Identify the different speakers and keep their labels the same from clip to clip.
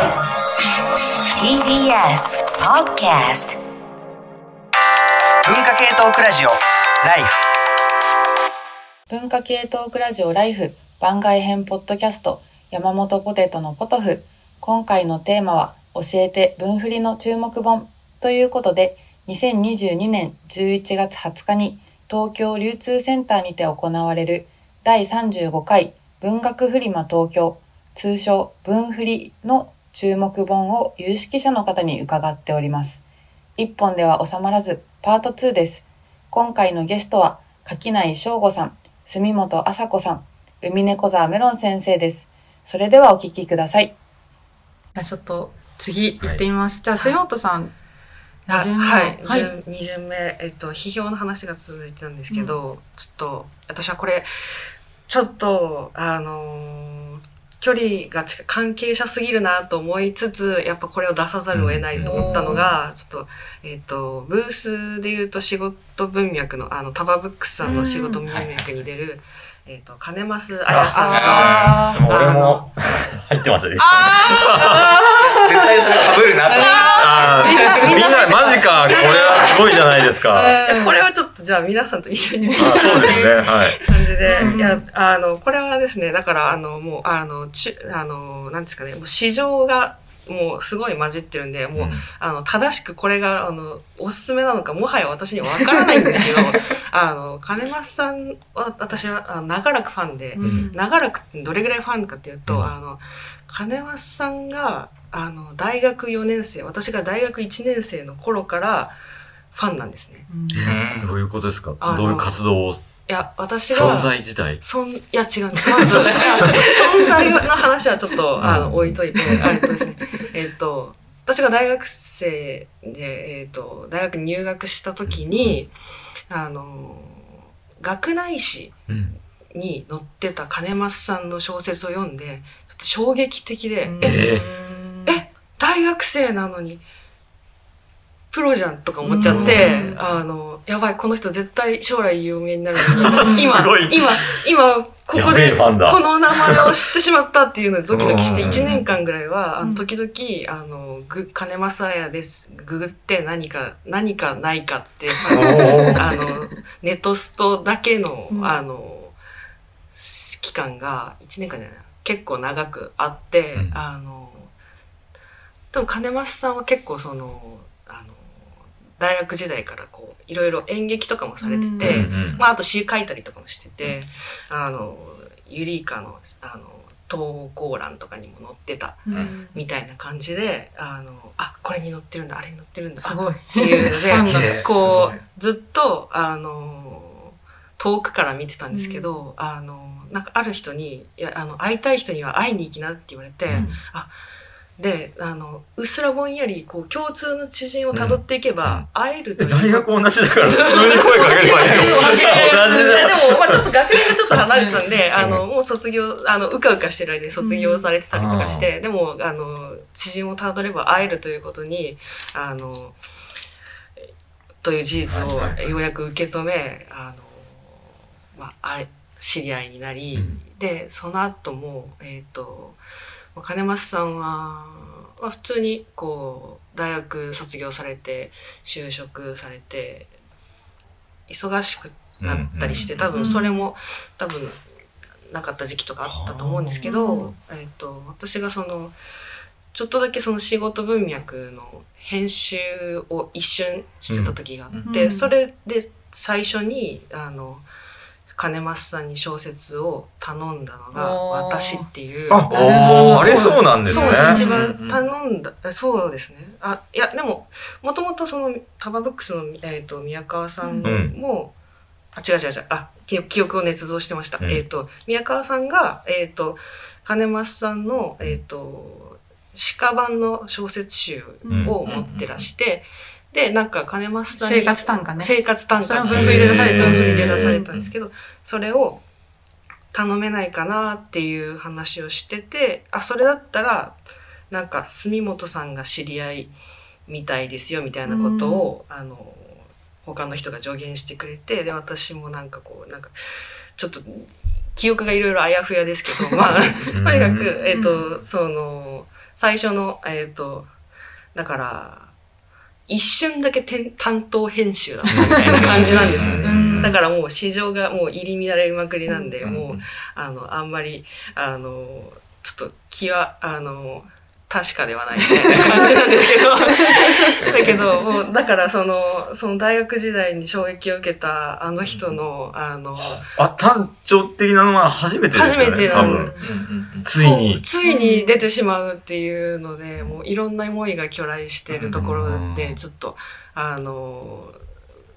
Speaker 1: TBS Podcast
Speaker 2: 文化系トークラジオライフ。
Speaker 3: 文化系トークラジオライフ番外編ポッドキャスト山本ポテトのポトフ。今回のテーマは教えて文振りの注目本。ということで2022年11月20日に東京流通センターにて行われる第35回文学フリマ東京通称文振りの注目本を有識者の方に伺っております。一本では収まらずパート2です。今回のゲストは垣内翔吾さん、住本麻子さん、海猫沢メロン先生です。それではお聞きください。ちょっと次行ってみます。じゃあ住本さん、
Speaker 4: はい、
Speaker 3: はい
Speaker 4: 順二巡目、えっと、批評の話が続いてたんですけど、ちょっと、私はこれ、ちょっと、あのー距離が近い関係者すぎるなと思いつつ、やっぱこれを出さざるを得ないと思ったのが、ちょっと、えっ、と、ブースで言うと仕事文脈の、あの、タバブックスさんの仕事文脈に出る、えっ、と、金増彩さんと、
Speaker 3: あ
Speaker 5: でも俺も入ってましたでした。
Speaker 2: 絶対それ被るなと。思って
Speaker 5: あーみんな、マジか、これはすごいじゃないですか。
Speaker 4: これはちょっとじゃあ皆さんと一緒に見た
Speaker 5: そうですね、はい。
Speaker 4: 感じで、
Speaker 3: うん
Speaker 4: いや、あの、これはですね、だから、あの、もう、あの、ちあの、なんですかね、もう市場が、もうすごい混じってるんで、もう、
Speaker 5: うん。
Speaker 4: あの、正しくこれが、あの、おすすめなのか、もはや私にはわからないんですけど、あの、金増さんは、私は、長らくファンで、
Speaker 3: うん。
Speaker 4: 長らくどれぐらいファンかっていうと、
Speaker 5: うん。
Speaker 4: あの、金増さんが、あの、大学4年生、私が大学1年生の頃から、ファンなんですね。
Speaker 5: どういうことですか？
Speaker 4: あの
Speaker 5: どういう活動を、
Speaker 4: いや、私が、
Speaker 5: 存在自体？
Speaker 4: そん、いや違う。まあ、存在の話はちょっと、あの、
Speaker 5: うん。
Speaker 4: 置いといて、あれとですね、えっと、私が大学生で、えっと、大学に入学した時に、あの、学内誌
Speaker 5: うん。
Speaker 4: に載ってた金増さんの小説を読んで、ちょっと衝撃的で、
Speaker 3: うん。
Speaker 4: え、
Speaker 5: え
Speaker 4: え。大学生なのに、プロじゃんとか思っちゃって、
Speaker 3: うん。
Speaker 4: あの、やばい、この人絶対将来有名になるのに、今今、今、ここで、
Speaker 5: ファンだ。
Speaker 4: この名前を知ってしまったっていうのでドキドキして、
Speaker 5: うん。
Speaker 4: 1年間ぐらいは、あ
Speaker 3: うん。
Speaker 4: の、時々、あの、ぐ、金正也です。ググって何か、何かないかって、あの、ネトストだけの、
Speaker 3: うん。
Speaker 4: あの、期間が1年間じゃない結構長くあって、
Speaker 5: うん。
Speaker 4: あの、多分金増さんは結構その、大学時代からこう、いろいろ演劇とかもされてて、
Speaker 3: うん
Speaker 5: うん
Speaker 4: まあ、あと詩書いたりとかもしてて、あの、ユリイカの、あの、投稿欄とかにも載ってた
Speaker 3: うん。
Speaker 4: みたいな感じで、あの、あ、これに載ってるんだ、あれに載ってるんだ、
Speaker 3: すごい。
Speaker 4: っていうので、こう、ずっと、あの、遠くから見てたんですけど、あの、なんかある人に、いや、あの、会いたい人には会いに行きなって言われて、
Speaker 5: うん
Speaker 4: で、あの、うっすらぼんやり、こう、共通の知人を辿っていけば、会えるという。
Speaker 5: え大学同じだから普通に声かければいい。
Speaker 4: でも、まあちょっと学年がちょっと離れてたんで、あの、もう卒業、あの、うかうかしてる間に卒業されてたりとかして、でも、あの、知人をたどれば会えるということに、あの、という事実をようやく受け止め、あの、まあ、知り合いになり、
Speaker 5: うん。
Speaker 4: で、その後も、えっ、と、まあ金増さんは、まあ、普通にこう大学卒業されて就職されて忙しくなったりして、
Speaker 5: うん
Speaker 4: 多分それも多分なかった時期とかあったと思うんですけど、
Speaker 3: うん
Speaker 4: えっと私がそのちょっとだけその仕事文脈の編集を一瞬してた時があって、
Speaker 3: うん。
Speaker 4: それで最初にあの金増さんに小説を頼んだのが私っていう。
Speaker 5: あ、あれそうなんです
Speaker 4: そう
Speaker 5: ね。
Speaker 4: 一番
Speaker 2: うんうん
Speaker 4: 頼んそうですね。あ、いや、でも、もともとその、タバブックスの、えっ、と、宮川さんも、あ、違う違う違う、あ、記記憶を捏造してました。
Speaker 5: うん。
Speaker 4: えっ、と、宮川さんが、えっ、と、金増さんの、えっ、と、鹿版の小説集を持ってらして、で、なんか金増さんに
Speaker 3: 生活短歌ね。
Speaker 4: 生活短歌
Speaker 3: それは文具入れ出された
Speaker 4: 文具入れ出されたんですけど、それを頼めないかなっていう話をしてて、あ、それだったら、なんか住本さんが知り合いみたいですよみたいなことを、あの、他の人が助言してくれて、で、私もなんかこう、なんか、ちょっと、記憶がいろいろあやふやですけど、まあ、とにかく、えっ、と、その、最初の、えっ、と、だから、一瞬だけ担当編集だみたいな感じなんですよ。ね。
Speaker 3: うん。
Speaker 4: だからもう市場がもう入り乱れまくりなんで、
Speaker 2: うん。
Speaker 4: もう、あの、あんまり、あの、ちょっと気は、あの、確かではないみたいな感じなんですけど、だけど、もう、だからその、その大学時代に衝撃を受けたあの人の、あの、
Speaker 5: あ、単調的なのは初めてですよね。
Speaker 4: 初めてなん
Speaker 5: 多分。ついに。
Speaker 4: ついに出てしまうっていうので、もういろんな思いが去来してるところで、ちょっと、あの、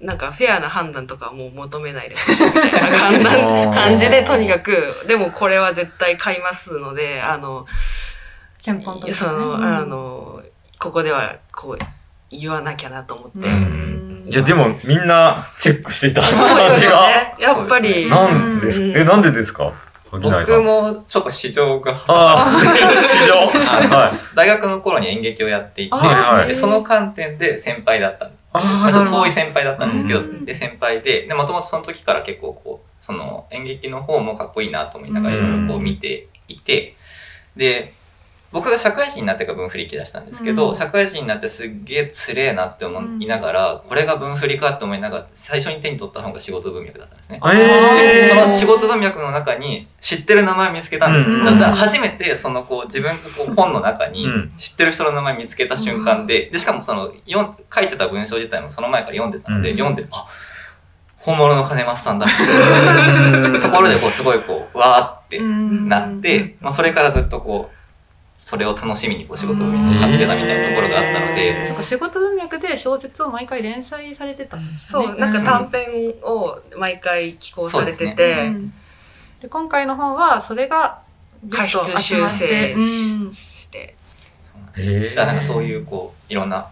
Speaker 4: なんかフェアな判断とかはもう求めないでほしいみたいな感じ で、とにかく、でもこれは絶対買いますので、あの、
Speaker 3: 憲法とかね
Speaker 4: その、
Speaker 3: うん
Speaker 4: あの、ここではこう言わなきゃなと思って。
Speaker 3: うん。
Speaker 5: いや、でもみんなチェックしていた。
Speaker 4: そうですよ
Speaker 5: 話が。
Speaker 4: ね。やっぱり。
Speaker 5: なんです
Speaker 4: うん。
Speaker 5: え、なんでですか？
Speaker 6: 僕もちょっと市場が
Speaker 5: 市場。はい。
Speaker 6: 大学の頃に演劇をやっていて、その観点で先輩だったんです。
Speaker 5: あー。
Speaker 6: まあちょっと遠い先輩だったんですけど、
Speaker 3: うん。
Speaker 6: で、先輩で、で、もともとその時から結構こう、その演劇の方もかっこいいなと思いながらいろいろこう見ていて、で、僕が社会人になってから分振り切り出したんですけど、
Speaker 3: うん。
Speaker 6: 社会人になってすっげえつれえなって思いながら、これが分振りかって思いながら、最初に手に取った本が仕事文脈だったんですね。
Speaker 5: えー、
Speaker 6: でその仕事文脈の中に知ってる名前を見つけたんですよ。
Speaker 5: うん。
Speaker 6: だから初めてそのこう自分がこう本の中に
Speaker 5: うん。
Speaker 6: 知ってる人の名前見つけた瞬間で、で、しかもその書いてた文章自体もその前から読んでたので、
Speaker 5: うん。
Speaker 6: 読んで、あ、本物の金松さんだところでこうすごいこう、わーってなって、まあそれからずっとこう、それを楽しみにこう仕事文脈を買ってたみたいなところがあったので、
Speaker 3: そうか仕事文脈で小説を毎回連載されてたんですね。
Speaker 4: そう、なんか短編を毎回寄稿されてて、
Speaker 3: うん。で今回の本はそれが
Speaker 4: 過失修正
Speaker 3: うん。
Speaker 4: して、
Speaker 5: え
Speaker 6: だからなんかそういうこう、いろんな、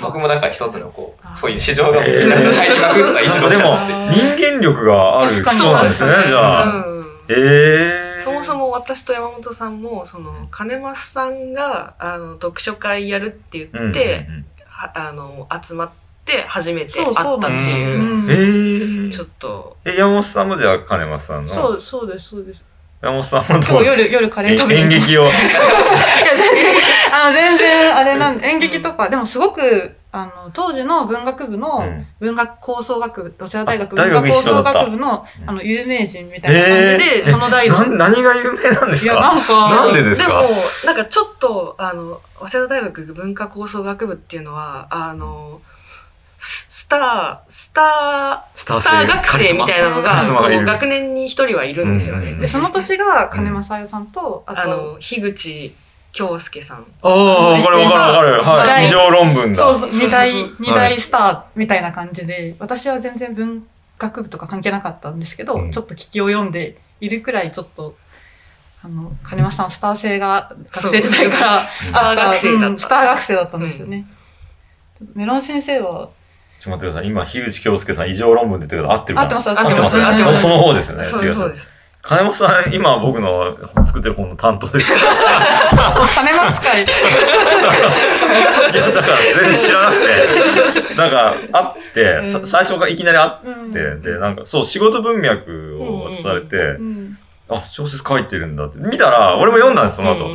Speaker 6: 僕もだから一つのこう、そういう市場がめちゃくちゃ入りまくった一読者として。
Speaker 5: 人間力がある
Speaker 3: 確かに
Speaker 5: 人なんですね、
Speaker 3: そうですね
Speaker 5: じゃあ。
Speaker 4: うん。
Speaker 5: ええー。
Speaker 4: そもそも私と山本さんも、その、金増さんが、あの、読書会やるって言
Speaker 5: うん、
Speaker 4: って、
Speaker 5: うん。
Speaker 4: はあの、集まって初めて会
Speaker 3: そうそう
Speaker 4: ったっていう、
Speaker 3: うん。
Speaker 5: えー、
Speaker 4: ちょっと、
Speaker 5: え、山本さんもじゃあ金松さんの。
Speaker 3: そうそうですそうです。
Speaker 5: 山本さん
Speaker 3: 今
Speaker 5: う？
Speaker 3: 日夜夜カレー食べて
Speaker 5: 演劇を。
Speaker 3: いや全然あの全然あれなん演劇とかでもすごくあの当時の文学部の
Speaker 5: うん。
Speaker 3: 文学構想学部早稲田大学文学構想学部のあの有名人みたいな感じで、
Speaker 5: えー。
Speaker 3: その代の。
Speaker 5: な何が有名なんです
Speaker 3: いや
Speaker 5: か
Speaker 3: なんか
Speaker 5: なんでですか？
Speaker 4: も、なんかちょっと、あの、早稲田大学文化構想学部っていうのは、あの、ススター、スター、
Speaker 5: スター性
Speaker 4: スター学生みたいなのが、学年に一人はいるんですよね。
Speaker 5: うん
Speaker 3: でその年が金正代さんと、あと
Speaker 4: あの、樋口京介さん。
Speaker 5: ああ、わかるわかるわかる。はい。
Speaker 3: 大
Speaker 5: 異常論文だ。
Speaker 3: そうそう二大二大スターみたいな感じで、私は全然文学部とか関係なかったんですけど、
Speaker 5: うん
Speaker 3: ちょっと聞きを読んでいるくらいちょっとあの金松さんはスター性が学生時代から
Speaker 4: スター学生だった
Speaker 3: うんスター学生だったんですよね。メロン先生は
Speaker 5: ちょっと待ってください。今、樋口京介さん異常論文出てるけど合ってるかな？
Speaker 3: 合ってます
Speaker 4: 合ってます。
Speaker 5: 合ってます。その方ですよね。
Speaker 4: そう
Speaker 5: 違
Speaker 4: ですそうです。
Speaker 5: 金本さん、今僕の作ってる本の担当です。い
Speaker 3: 金松会
Speaker 5: や、だから全然知らなくて。なん。か、あって、さ最初からいきなりあ
Speaker 3: うん。
Speaker 5: って、で、なん。か、そう、仕事文脈を渡されて、
Speaker 3: うん。
Speaker 5: あ、小説書いてるん。だって。見たら、俺も読ん。だん。です、その後。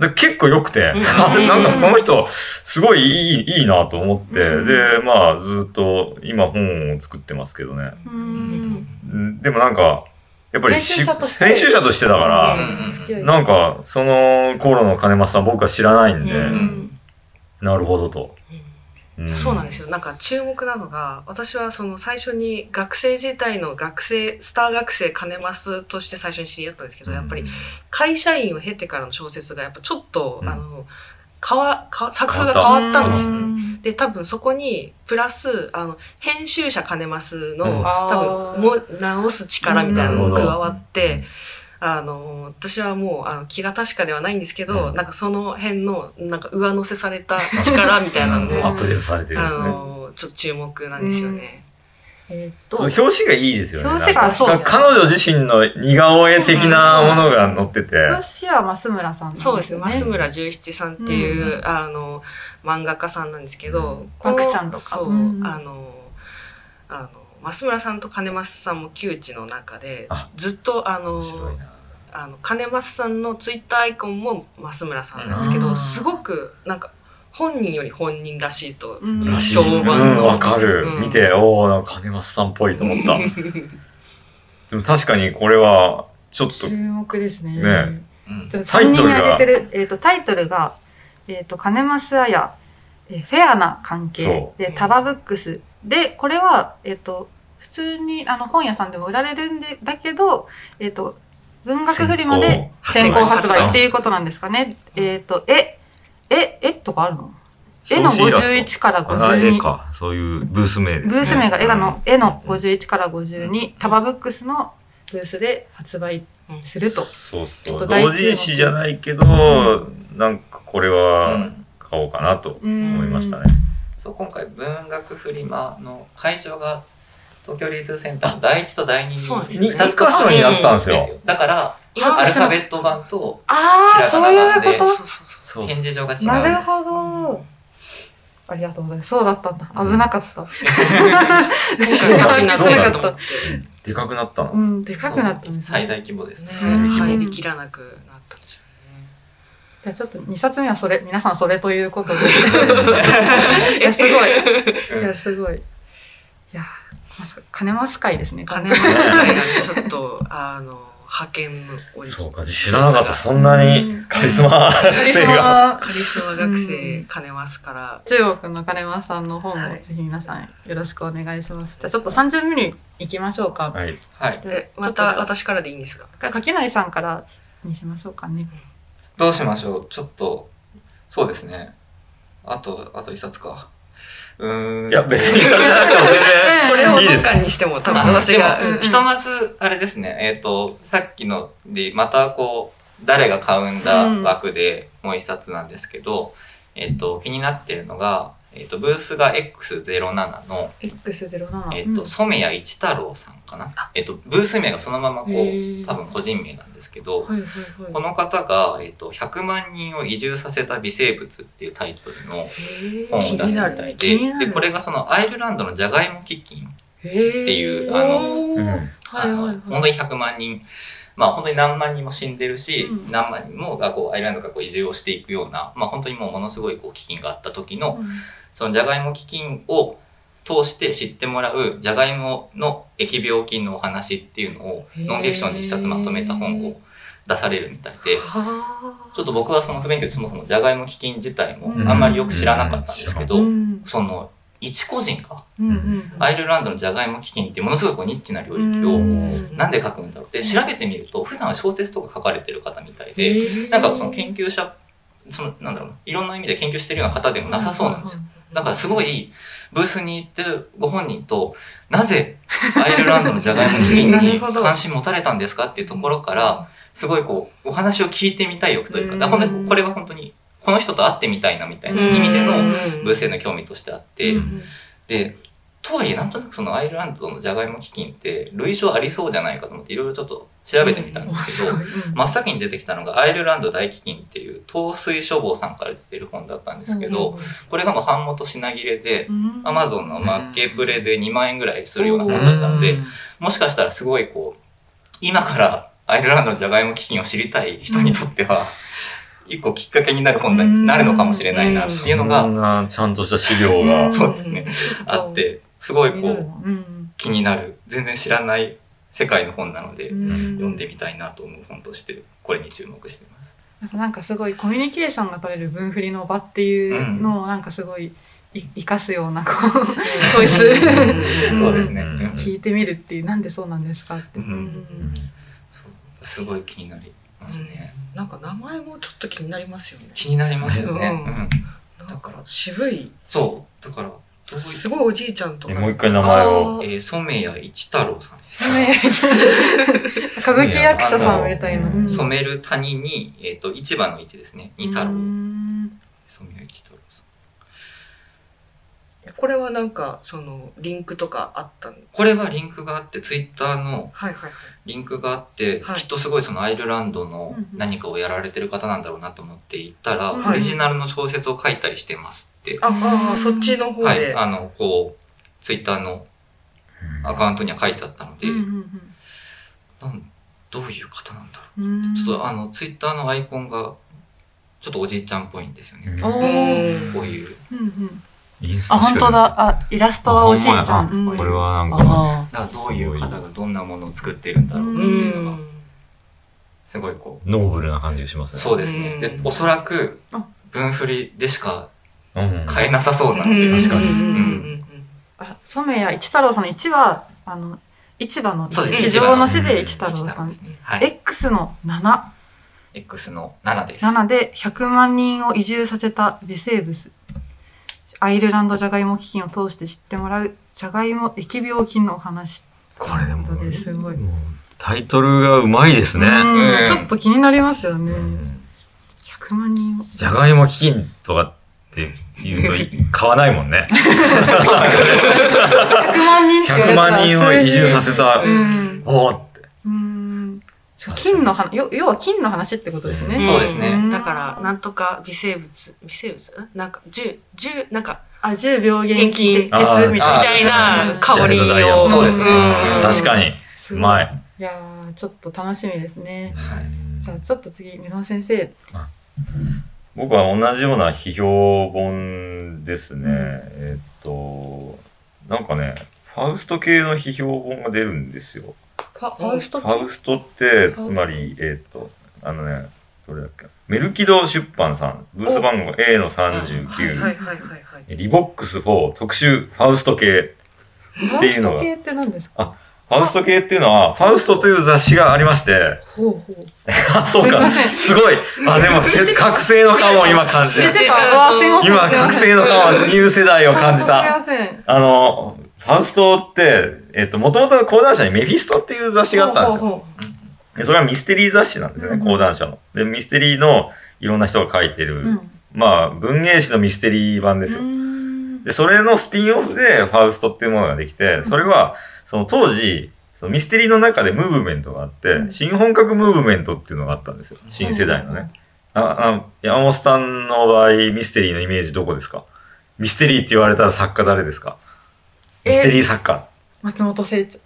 Speaker 5: で結構良くて、なんかこの人、すごいいい、いいなと思って、
Speaker 3: うん。
Speaker 5: で、まあ、ずっと今本を作ってますけどね。
Speaker 3: うん。
Speaker 5: うんでもなんか、やっぱり
Speaker 3: 編集者として
Speaker 5: 編集者としてだから、
Speaker 6: うん。
Speaker 5: なんか、その頃の金松さん僕は知らないんで、
Speaker 3: うん。
Speaker 5: なるほどと。
Speaker 4: そうなんですすよ。なんか注目なのが、私はその最初に学生時代の学生、スター学生金増として最初に知り合ったんですけど、やっぱり会社員を経てからの小説がやっぱちょっと、
Speaker 5: うん。
Speaker 4: あの、変わ、か作風が変わったんですよ。ね。
Speaker 3: うん。
Speaker 4: で、多分そこに、プラス、あの、編集者金増の、
Speaker 5: うん。
Speaker 4: 多分、もう直す力みたいなの
Speaker 5: うん
Speaker 4: が加わって、あの、私はもう、あの、気が確かではないんですけど、
Speaker 5: うん。
Speaker 4: なんかその辺の、なんか上乗せされた力みたいなの
Speaker 3: うん。
Speaker 4: を、
Speaker 5: アップデートされてるん
Speaker 4: あ
Speaker 5: ですね。
Speaker 4: の、ちょっと注目なんですよね。
Speaker 3: えーっと。
Speaker 5: そう表紙がいいですよね。
Speaker 3: 表紙がそう。
Speaker 5: 彼女自身の似顔絵的なものが載ってて。
Speaker 3: 表紙は増村さんなん
Speaker 4: そうですね。
Speaker 3: よ
Speaker 4: 増村十七さんっていう、あの、漫画家さんなんですけど、この
Speaker 3: マクちゃんとか。
Speaker 4: そう、
Speaker 3: うん。
Speaker 4: あの、あの、増村さんと金増さんも窮地の中で
Speaker 5: あ、
Speaker 4: ずっと、あの。あの金増さんのツイッターアイコンも増村さんなんですけど、
Speaker 3: うん
Speaker 4: すごくなんか本人より本人らしいと、
Speaker 3: うん
Speaker 5: らしい。
Speaker 4: 評
Speaker 5: うん
Speaker 4: 判の、
Speaker 5: わかる。
Speaker 4: うん
Speaker 5: 見て、おー、なんか金松さんっぽいと思った。でも確かにこれは、ちょっと
Speaker 3: 注、目ですね。
Speaker 5: ね
Speaker 6: うん
Speaker 5: タイトルが
Speaker 3: 3人挙げてる、えっ、と、タイトルが、えっ、と、金増綾、えーフェアな関係
Speaker 5: そ、
Speaker 3: で、タバブックス。で、これは、えっ、と、普通に、あの、本屋さんでも売られるんで、だけど、えっ、と、文学フリマで先行発売っていうことなんですかね。えっ、と、絵、絵、絵とかあるの？絵の51から
Speaker 5: あ絵
Speaker 3: 52。
Speaker 5: か。そういうブース名です、ね。
Speaker 3: ブース名が絵の、絵の51から52、タバブックスのブースで発売すると。
Speaker 5: そう
Speaker 3: ち
Speaker 5: そう。同人誌じゃないけど、なんかこれ
Speaker 6: う
Speaker 5: は
Speaker 6: ん
Speaker 5: 買おうかなと思いましたね。
Speaker 6: そう今回文学フリマの会場が東京流通センターの第一と第二に
Speaker 4: そうなんですよ
Speaker 5: に2箇所になったんですよ。
Speaker 6: だから
Speaker 4: 今
Speaker 6: アルファベット版と
Speaker 3: ああ、
Speaker 6: ひ
Speaker 3: そういう
Speaker 6: らがな版で
Speaker 3: こ
Speaker 5: そう
Speaker 6: 展示場が違
Speaker 3: となる。ほど。ありがとうございます。そうだったんだ。危なかった。
Speaker 5: でかくなったの。
Speaker 3: うん、でかくなった
Speaker 6: 最
Speaker 3: ね。
Speaker 6: 大規模ですね。
Speaker 4: 入りきらなく
Speaker 3: じゃあちょっと2冊目はそれ、皆さんそれということで。いや、すごい。いや、すごい。いや、まさか、金増会ですね。
Speaker 4: 金の使いがね、ちょっと、あの、派遣のお
Speaker 5: そうか、知らなかった。そんなにカリスマ
Speaker 3: カリス
Speaker 5: 性が。
Speaker 3: マ
Speaker 4: カリスマ学
Speaker 3: う
Speaker 4: 生
Speaker 3: ん
Speaker 4: 金ますから、
Speaker 3: 中国の金増さんの本を
Speaker 4: はい
Speaker 3: ぜひ皆さんよろしくお願いします。じゃあちょっと30ミリ行きましょうか。
Speaker 5: はい。
Speaker 6: はい。
Speaker 3: で
Speaker 4: また私からでいいんですか？
Speaker 3: か柿内さんからにしましょうかね。
Speaker 6: どうしましょうちょっと、そうですね。あと、あと一冊か。うーん。
Speaker 5: いや、別にそれじゃなくても
Speaker 4: これを
Speaker 5: 全然いいです。
Speaker 4: どっかにしても多分
Speaker 6: あ
Speaker 4: 私が、
Speaker 6: ひとまず、あれですね、えっ、と、さっきので、またこう、誰が買うんだ枠でもう一冊なんですけど、えっ、と、気になってるのが、えっ、と、ブースが X07 の、
Speaker 3: X07。
Speaker 6: えっ、と、染谷一太郎さんかな？えっ、と、ブース名がそのままこう、多分個人名なんですけど、
Speaker 3: はいはいはい。
Speaker 6: この方が、えっ、と、100万人を移住させた微生物っていうタイトルの本を出すみたいで、で、これがそのアイルランドのジャガイモ基金
Speaker 3: って
Speaker 6: いうあの
Speaker 5: うん
Speaker 3: はいはいはい。
Speaker 6: 本当に100万人、まあ本当に何万人も死んでるし、
Speaker 3: うん。
Speaker 6: 何万人もがこうアイルランドがこう移住をしていくような、まあ本当にもうものすごいこう基金があった時の、そのジャガイモ基金を通して知ってもらうジャガイモの疫病菌のお話っていうのをノンフィクションで一冊まとめた本を出されるみたいで、
Speaker 3: は
Speaker 6: ちょっと僕はその不勉強でそもそもジャガイモ基金自体も
Speaker 3: うん。
Speaker 6: あんまりよく知らなかったんですけ
Speaker 3: あ。
Speaker 6: ど、
Speaker 3: うん。
Speaker 6: その一個人か、
Speaker 3: うんうん
Speaker 6: アイルランドのジャガイモ基金ってものすごいこうニッチな領域を
Speaker 3: うん
Speaker 6: なんで書くんだろう。で調べてみると普段は小説とか書かれてる方みたい
Speaker 3: へ
Speaker 6: で
Speaker 3: ー。
Speaker 6: なんかその研究者そのなんだろうないろんな意味で研究してるような方でもなさそうなんですよ。だからすごいブースに行ってるご本人となぜアイルランドのジャガイモ基金に 関心持たれたんですかっていうところからすごいこうお話を聞いてみたい欲というかだかこれは本当にこの人と会ってみたいなみたいな意味でのブースへの興味としてあって、
Speaker 3: うん。
Speaker 6: で、とはいえ、なんとなくそのアイルランドのジャガイモ基金って類書ありそうじゃないかと思っていろいろちょっと調べてみたんですけど、真っ先に出てきたのがアイルランド大基金っていう東水書房さんから出てる本だったんですけど、これがもう版元品切れで、アマゾンのマッケープレで2万円ぐらいするような本だったので、もしかしたらすごいこう、今からアイルランドのジャガイモ基金を知りたい人にとっては、一個きっかけになる本になるのかもしれないなっていうの
Speaker 5: そ
Speaker 6: が
Speaker 5: んなちゃんとした資料が。
Speaker 6: そうですね。あって、すごいこう、
Speaker 3: うん。
Speaker 6: 気になる。全然知らない世界の本なので、
Speaker 3: うん。
Speaker 6: 読んでみたいなと思う本としてこれに注目してます。
Speaker 3: あとなんかすごいコミュニケーションが取れる文振りの場っていうのをなんかすごいい生かすようなこうチョイス。
Speaker 6: そうですね。
Speaker 3: 聞いてみるっていうなんでそうなんですかって。
Speaker 6: すごい気になりますね。
Speaker 4: なんか名前もちょっと気になりますよね。
Speaker 6: 気になりますよね。
Speaker 4: うん
Speaker 6: うん
Speaker 4: なんか渋い、
Speaker 6: そう。だから、どういう
Speaker 4: すごいおじいちゃんとか。
Speaker 5: もう一回名前を。
Speaker 6: えー、染谷一太郎さんです。
Speaker 3: 歌舞伎役者さんみたいな。
Speaker 5: うん
Speaker 6: 染める谷に、えっ、と、市場の市ですね。に太郎。
Speaker 3: うん
Speaker 6: 染谷一太郎さん。
Speaker 4: これはなんか、その、リンクとかあったの
Speaker 6: これはリンクがあって、ツイッターの
Speaker 4: はいはいはい。
Speaker 6: リンクがあって、
Speaker 4: はい。
Speaker 6: きっとすごいそのアイルランドの何かをやられてる方なんだろうなと思って行ったら、
Speaker 3: はい。
Speaker 6: オリジナルの小説を書いたりしてますって、
Speaker 4: あ、ああ、そっちの方
Speaker 6: はい、
Speaker 4: で。
Speaker 6: あの、こう、ツイッターのアカウントには書いてあったので、
Speaker 3: うんうんうん。
Speaker 6: なんどういう方なんだろ
Speaker 3: う。ん。
Speaker 6: う。ちょっとあの、ツイッターのアイコンが、ちょっとおじいちゃんっぽいんですよね。こういう。
Speaker 3: うんうんあ、本当だ。あ、イラストはおじいちゃん。
Speaker 5: あ
Speaker 3: うん
Speaker 5: これはなんか、
Speaker 6: どういう方がどんなものを作ってるんだろう
Speaker 3: う
Speaker 6: っていうのが、すごいこう、
Speaker 5: ノーブルな感じがしますね。
Speaker 6: そうですね。で、おそらく
Speaker 3: あ、
Speaker 6: 分振りでしか
Speaker 5: うん。
Speaker 6: 買えなさそうな
Speaker 4: うんん
Speaker 6: で、
Speaker 5: 確かに
Speaker 4: うんうん
Speaker 3: あ、染谷一太郎さんの1は、あの、市場の市場の市で一太郎
Speaker 6: 一
Speaker 3: さん。
Speaker 6: ですね。はい。
Speaker 3: X の7。
Speaker 6: X の7です。
Speaker 3: 7で100万人を移住させた微生物。アイルランドジャガイモ基金を通して知ってもらう、ジャガイモ疫病菌のお話。
Speaker 5: これでも、
Speaker 3: 本当ですごい
Speaker 5: タイトルがうまいですね。
Speaker 3: ちょっと気になりますよね。
Speaker 5: うん
Speaker 3: 100万人を。
Speaker 5: じゃがいも基金とかって言うとい 買わないもんね。
Speaker 3: 100万 人って言われ
Speaker 5: 100
Speaker 3: たら
Speaker 5: 万人を移住させた。
Speaker 3: うん。
Speaker 5: お。
Speaker 3: 金の話、よ要は金の話ってことですね。
Speaker 6: そうですね
Speaker 3: ん
Speaker 4: だから、なんとか微生物、微生物？んなんか、10、10、なんか、
Speaker 3: あ、10秒元
Speaker 4: 元
Speaker 3: 気鉄
Speaker 4: 気
Speaker 3: みたいな。
Speaker 4: 香りを。
Speaker 6: そうですね
Speaker 4: ん
Speaker 5: 確かに。うまい。
Speaker 3: いやー、ちょっと楽しみですね。
Speaker 5: うん
Speaker 3: じゃあ、ちょっと次、メロン先生。
Speaker 5: 僕は同じような批評本ですね。えっと、なんかね、ファウスト系の批評本が出るんですよ。
Speaker 3: かファウスト
Speaker 5: ファウストって、つまり、えっと、あのね、どれだっけ？メルキド出版さん、ブース番号 A の
Speaker 4: はいはい
Speaker 5: 39、
Speaker 4: はいはいはい。
Speaker 5: リボックス4特集ファウスト系。
Speaker 3: ファウス
Speaker 5: っていうのが
Speaker 3: ト系って何ですか？
Speaker 5: ファウスト系っていうのは、ファウストという雑誌がありまして、
Speaker 3: ほうほう。
Speaker 5: あ、そうか。すごい。あ、でも、せ覚醒の感を今感じて。今、覚醒の感を、ニュー世代を感じた。
Speaker 3: ません。
Speaker 5: あの、ファウストって、えっと、もともと講談社にメフィストっていう雑誌があったんですよ。
Speaker 3: ほうほ
Speaker 5: でそれはミステリー雑誌なんですよね、
Speaker 3: うん
Speaker 5: 講談社の。で、ミステリーのいろんな人が書いてる、
Speaker 3: うほう
Speaker 5: まあ、文芸誌のミステリー版ですよ。
Speaker 3: うん。
Speaker 5: で、それのスピンオフでファウストっていうものができて、それは、その当時、そのミステリーの中でムーブメントがあって、
Speaker 3: うん
Speaker 5: 新本格ムーブメントっていうのがあったんですよ。新世代のね。あ、あ山本さんの場合、ミステリーのイメージどこですか？ミステリーって言われたら作家誰ですか？ミステリー作家。
Speaker 3: 松本清張。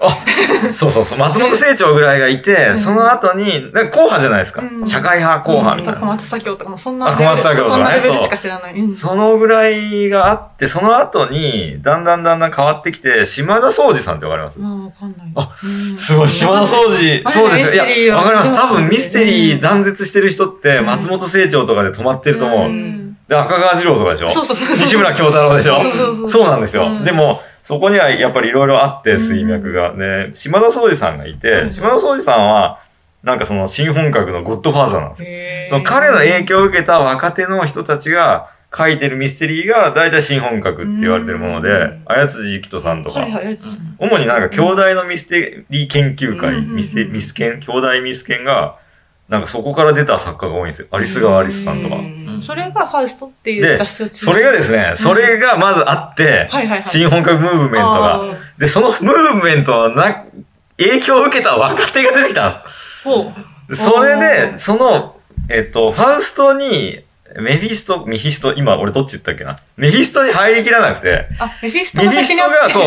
Speaker 5: そうそうそう。松本清張ぐらいがいて、
Speaker 3: うん
Speaker 5: その後に、なんか硬派じゃないですか。
Speaker 3: うん
Speaker 5: 社会派、硬派みたいな。
Speaker 3: 小松左京とかもそんな
Speaker 5: あ小松左京とかね
Speaker 3: そんなレベルしか知らない。うん
Speaker 5: そのぐらいがあって、その後に、だんだんだんだん変わってきて、島田総司さんってわかります？
Speaker 3: まあ、わかんない。
Speaker 5: あ
Speaker 3: うん
Speaker 5: すごい、島田総司、そうですよ。いや、わかります。多分ミステリー
Speaker 3: うん
Speaker 5: 断絶してる人って、
Speaker 3: うん
Speaker 5: 松本清張とかで止まってると思う。
Speaker 3: ん
Speaker 5: で、赤川次郎とかでしょ？
Speaker 3: そうそうそう。
Speaker 5: 西村京太郎でしょ？
Speaker 3: そうそうそう
Speaker 5: そうなんですよ。
Speaker 3: うん
Speaker 5: でも、そこにはやっぱりいろいろあって、
Speaker 3: うん
Speaker 5: 水脈が。ね、島田総司さんがいて、
Speaker 3: うん
Speaker 5: 島田総司さんは、なんかその新本格のゴッドファーザーなんですよ。その彼の影響を受けた若手の人たちが書いてるミステリーが大体新本格って言われてるもので
Speaker 3: うん、
Speaker 5: 綾辻ゆきとさんとか
Speaker 3: はい、はい、はい。
Speaker 5: 主になんか兄弟のミステリー研究会、
Speaker 3: うん
Speaker 5: ミステミスケン、兄弟ミスケンが、なんかそこから出た作家が多いんですよ。アリス川アリスさんとか。
Speaker 4: うん
Speaker 3: それがファウストっていう
Speaker 5: で
Speaker 3: 雑誌を中
Speaker 5: それがですね、それがまずあって。新本格ムーブメントが。で、そのムーブメントのな、影響を受けた若手が出てきた。それ
Speaker 3: あ
Speaker 5: で、
Speaker 3: ー
Speaker 5: その、えっと、ファウストに、メフィスト、ミフィスト、今俺どっち言ったっけな？メフィストに入りきらなくて、
Speaker 3: あ、メフィスト
Speaker 5: メフィストが、そう、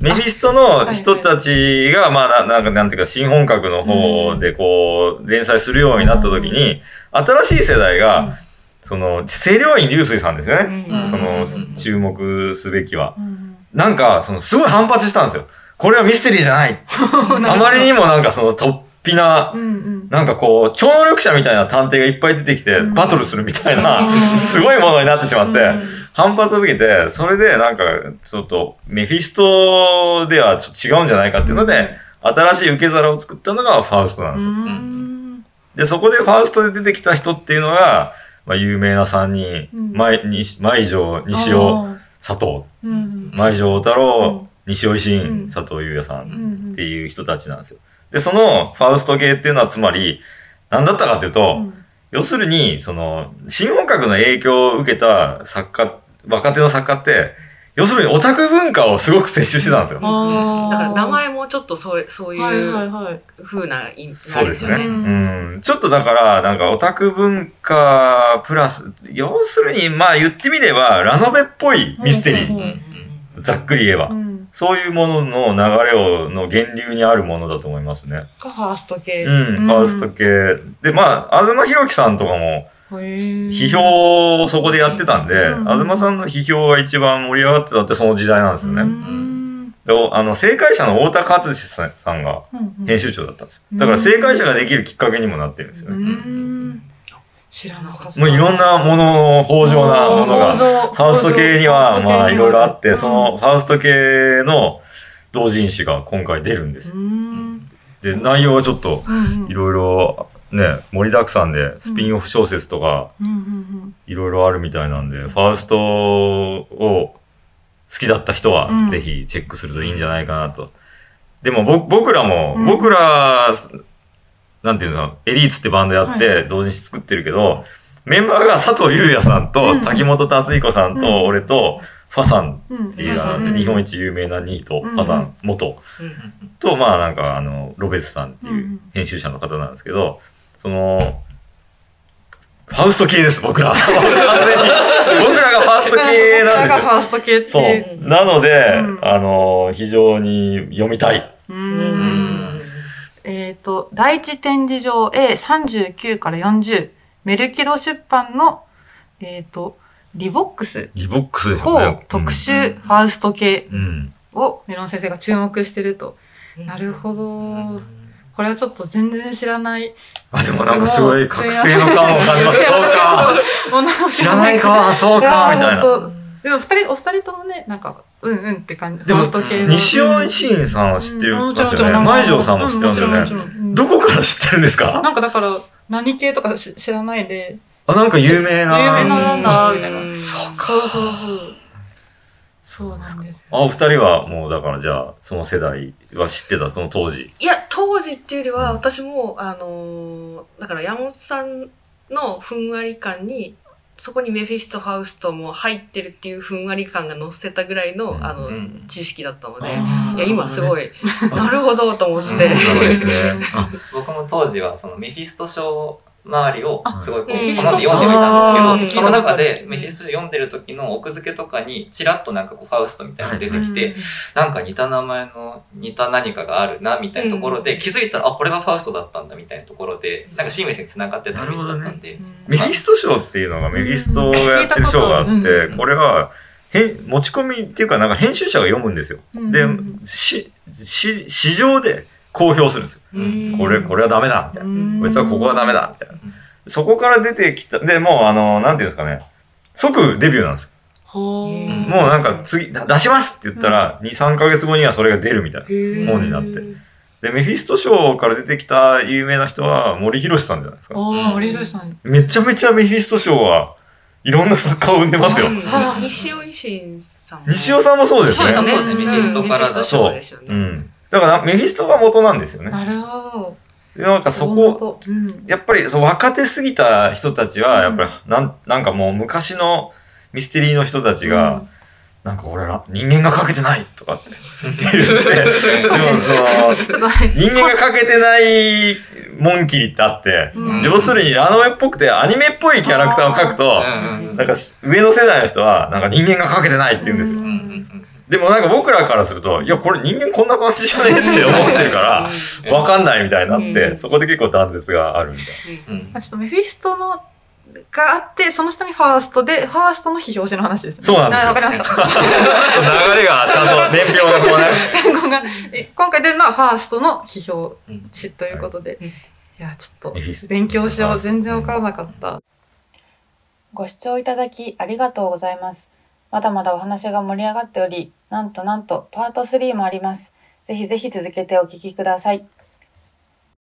Speaker 5: メフィストの人たちが、まあ、ななんか、なんていうか、新本格の方で、こう、連載するようになった時に、新しい世代
Speaker 3: うん
Speaker 5: が、その、清涼院流水さんですね。
Speaker 3: うん
Speaker 5: その、注目すべきは。
Speaker 3: うん
Speaker 5: なんか、その、すごい反発したんですよ。これはミステリーじゃない。あまりにもなんかその、突飛な
Speaker 3: う、んうん。
Speaker 5: なんかこう、超能力者みたいな探偵がいっぱい出てきて、
Speaker 3: うん。
Speaker 5: バトルするみたいな、
Speaker 3: うん。
Speaker 5: すごいものになってしまって、
Speaker 3: うん。
Speaker 5: 反発を受けて、それでなんか、ちょっと、メフィストではちょっと違うんじゃないかっていうので、新しい受け皿を作ったのがファウストなんですよ。
Speaker 3: うん。
Speaker 5: で、そこでファウストで出てきた人っていうのが、まあ、有名な3人、
Speaker 3: うん。
Speaker 5: 城、西尾、
Speaker 3: あ
Speaker 5: 佐藤、
Speaker 3: ーうん。
Speaker 5: 舞城太郎、西尾維
Speaker 3: う
Speaker 5: 新、
Speaker 3: ん。
Speaker 5: 佐藤優也さんっていう人たちなんですよ。で、そのファウスト系っていうのはつまり、何だったかっていうと、
Speaker 3: うん
Speaker 5: 要するに、その、新本格の影響を受けた作家、若手の作家って、要するにオタク文化をすごく摂取してたんですよ。
Speaker 4: だから名前もちょっとそうそうい
Speaker 3: はいはいうはい。
Speaker 4: 風な意味
Speaker 5: そうですね。
Speaker 3: う
Speaker 5: うんん。ちょっとだから、なんかオタク文化プラス、要するに、まあ言ってみれば、ラノベっぽいミステリー。
Speaker 3: うん
Speaker 6: うんうん
Speaker 5: ざっくり言えば
Speaker 3: う。ん
Speaker 5: そういうものの流れを、の源流にあるものだと思いますね。
Speaker 3: がファースト系。
Speaker 5: うん、ファースト系。で、まあ、東博樹さんとかも、批
Speaker 3: 批
Speaker 5: 評をそこでやってたんで、
Speaker 3: うん
Speaker 5: 東さんの批評が一番盛り上がってたってその時代なんですよね。であの、正解者の太田勝志さんが編集長だったんですよ。だから正解者ができるきっかけにもなってるんですよね。
Speaker 3: 知らなかった。
Speaker 5: もういろんなものの豊穣なものが、フ
Speaker 3: フ
Speaker 5: ァースト系にはまあいろいろあって、そのファースト系の同人誌が今回出るんです。で、内容はちょっといろいろね、盛りだくさんでスピンオフ小説とかいろいろあるみたいなんで、ファーストを好きだった人は
Speaker 3: うん。
Speaker 5: ぜひチェックするといいんじゃないかなと。でもぼ僕らも、
Speaker 3: うん。
Speaker 5: 僕ら、なんていうの、エリーツってバンドやって同人誌作ってるけど、メンバーが佐藤優也さんと
Speaker 3: うん
Speaker 5: 滝本達彦さん
Speaker 3: うん
Speaker 5: と俺とファさん
Speaker 3: うん
Speaker 5: っていうあの日本一有名なニート、
Speaker 3: うん
Speaker 5: ファさん元
Speaker 4: うん
Speaker 5: と、まあなんかあの、ロベスさんって
Speaker 3: うんう
Speaker 5: いうん編集者の方なんですけど、その、ファースト系です、僕ら。完全に。僕らがファウスト系なんですよ。
Speaker 3: 僕らがファウスト系って
Speaker 5: そ
Speaker 3: いう。
Speaker 5: う。なので、
Speaker 3: うん
Speaker 5: あの、非常に読みたい。
Speaker 3: う
Speaker 4: うん
Speaker 3: っと、第一展示場 A39 から40、メルキド出版の、えっと、リボックス
Speaker 5: リボックスで。
Speaker 3: 特集ファウスト系
Speaker 5: うん。
Speaker 3: をメロン先生が注目してると。なるほど。これはちょっと全然知らない。
Speaker 5: あ、でもなんかすごい覚醒の感を感じました。そうか。知らないか、そうか、みたいな。
Speaker 3: でも二人、お二人ともね、なんか、うんうんって感じ。
Speaker 5: でも。西尾維新さんは知ってる
Speaker 3: うん
Speaker 5: すよね。前条さんも知ってますよ
Speaker 3: うんもちろんも
Speaker 5: ね。どこから知ってるんですか？
Speaker 3: なんかだから、何系とかし知らないで、
Speaker 5: あ、なんか有名な。
Speaker 3: 有名ななんだ、みたいな。
Speaker 4: そう
Speaker 3: か。そうそうそう。そうなんです
Speaker 5: あ、お二人はもうだからじゃあ、その世代は知ってた、その当時。
Speaker 4: いや、当時っていうよりは、私も、あのーだから山本さんのふんわり感に、そこにメフィスト・ファウストも入ってるっていうふんわり感が乗せたぐらいの、
Speaker 5: うん。
Speaker 4: あの
Speaker 6: うん、
Speaker 4: 知識だったので、いや、今すごい、なるほどと思って。
Speaker 6: うん。
Speaker 5: そうですね。あ。
Speaker 6: 僕も当時はそのメフィスト賞周りをすごいこう読んではいたんですけど、その中
Speaker 4: うん
Speaker 6: でメフィスト賞読んでる時の奥付けとかにちらっとなんかこうファウストみたいなのが出てきて、なんか似た名前の似た何かがあるなみたいなところで、気づいたらあこれがファウストだったんだみたいなところでなんかシームレスに繋がってたイメージだったんで、
Speaker 5: メフィスト賞っていうのがメフィストがやってる賞があって、
Speaker 3: こ
Speaker 5: れは、へ持ち込みっていうか、なんか編集者が読むんですよ。で、し、し、市場で公表するんですよ。
Speaker 4: うん
Speaker 5: これ、これはダメだ、みたいな。こいつはここはダメだ、みたいな
Speaker 6: うん。
Speaker 5: そこから出てきた、で、もうあの、なんていうんですかね、即デビューなんですよ。もうなんか次、だ出しますって言ったら、2、3ヶ月後にはそれが出るみたいな。本になってで、メフィスト賞から出てきた有名な人は森博嗣さんじゃないですか。
Speaker 3: ああ、森博嗣さん。
Speaker 5: めちゃめちゃメフィスト賞はいろんな作家を生んでますよ。
Speaker 4: 西尾維新さんも。
Speaker 5: 西尾さんもそうですね。
Speaker 6: そうですねメフィストからだと
Speaker 4: メフィスト賞ですよね。
Speaker 5: うん。だからメフィストが元なんですよね。
Speaker 3: なるほ
Speaker 5: でなんか
Speaker 3: ど。
Speaker 5: そこ、
Speaker 3: こ、うん。
Speaker 5: やっぱりそう若手すぎた人たちは、やっぱりなんなんかもう昔のミステリーの人たちが、なんか俺ら人間がかけてないとかって言って、でもその人間がかけてないモンキーってあって、
Speaker 3: うん
Speaker 5: 要するにアニメっぽくてアニメっぽいキャラクターを描くと、
Speaker 6: うん
Speaker 5: なんかし上の世代の人は、なんか人間がかけてないって言うんですよ。でもなんか僕らからすると、いや、これ人間こんな感じじゃねえって思ってるから、わかんないみたいになって、
Speaker 3: うん
Speaker 5: そこで結構断絶があるみたい
Speaker 6: うんうん
Speaker 3: まあちょっとメフィストの、があって、その下にファーストで、ファーストの非表紙の話ですね。
Speaker 5: そうなんです
Speaker 3: わかりました。
Speaker 5: な。流れがちゃんと年表がこうね。
Speaker 3: 単語が、え今回出るのはファーストの批評
Speaker 6: うん
Speaker 3: しということで。
Speaker 4: うん
Speaker 3: いや、ちょっと勉強しよう。全然わからなかった。
Speaker 1: ご視聴いただきありがとうございます。まだまだお話が盛り上がっており、なんとなんとパート3もあります。ぜひぜひ続けてお聞きください。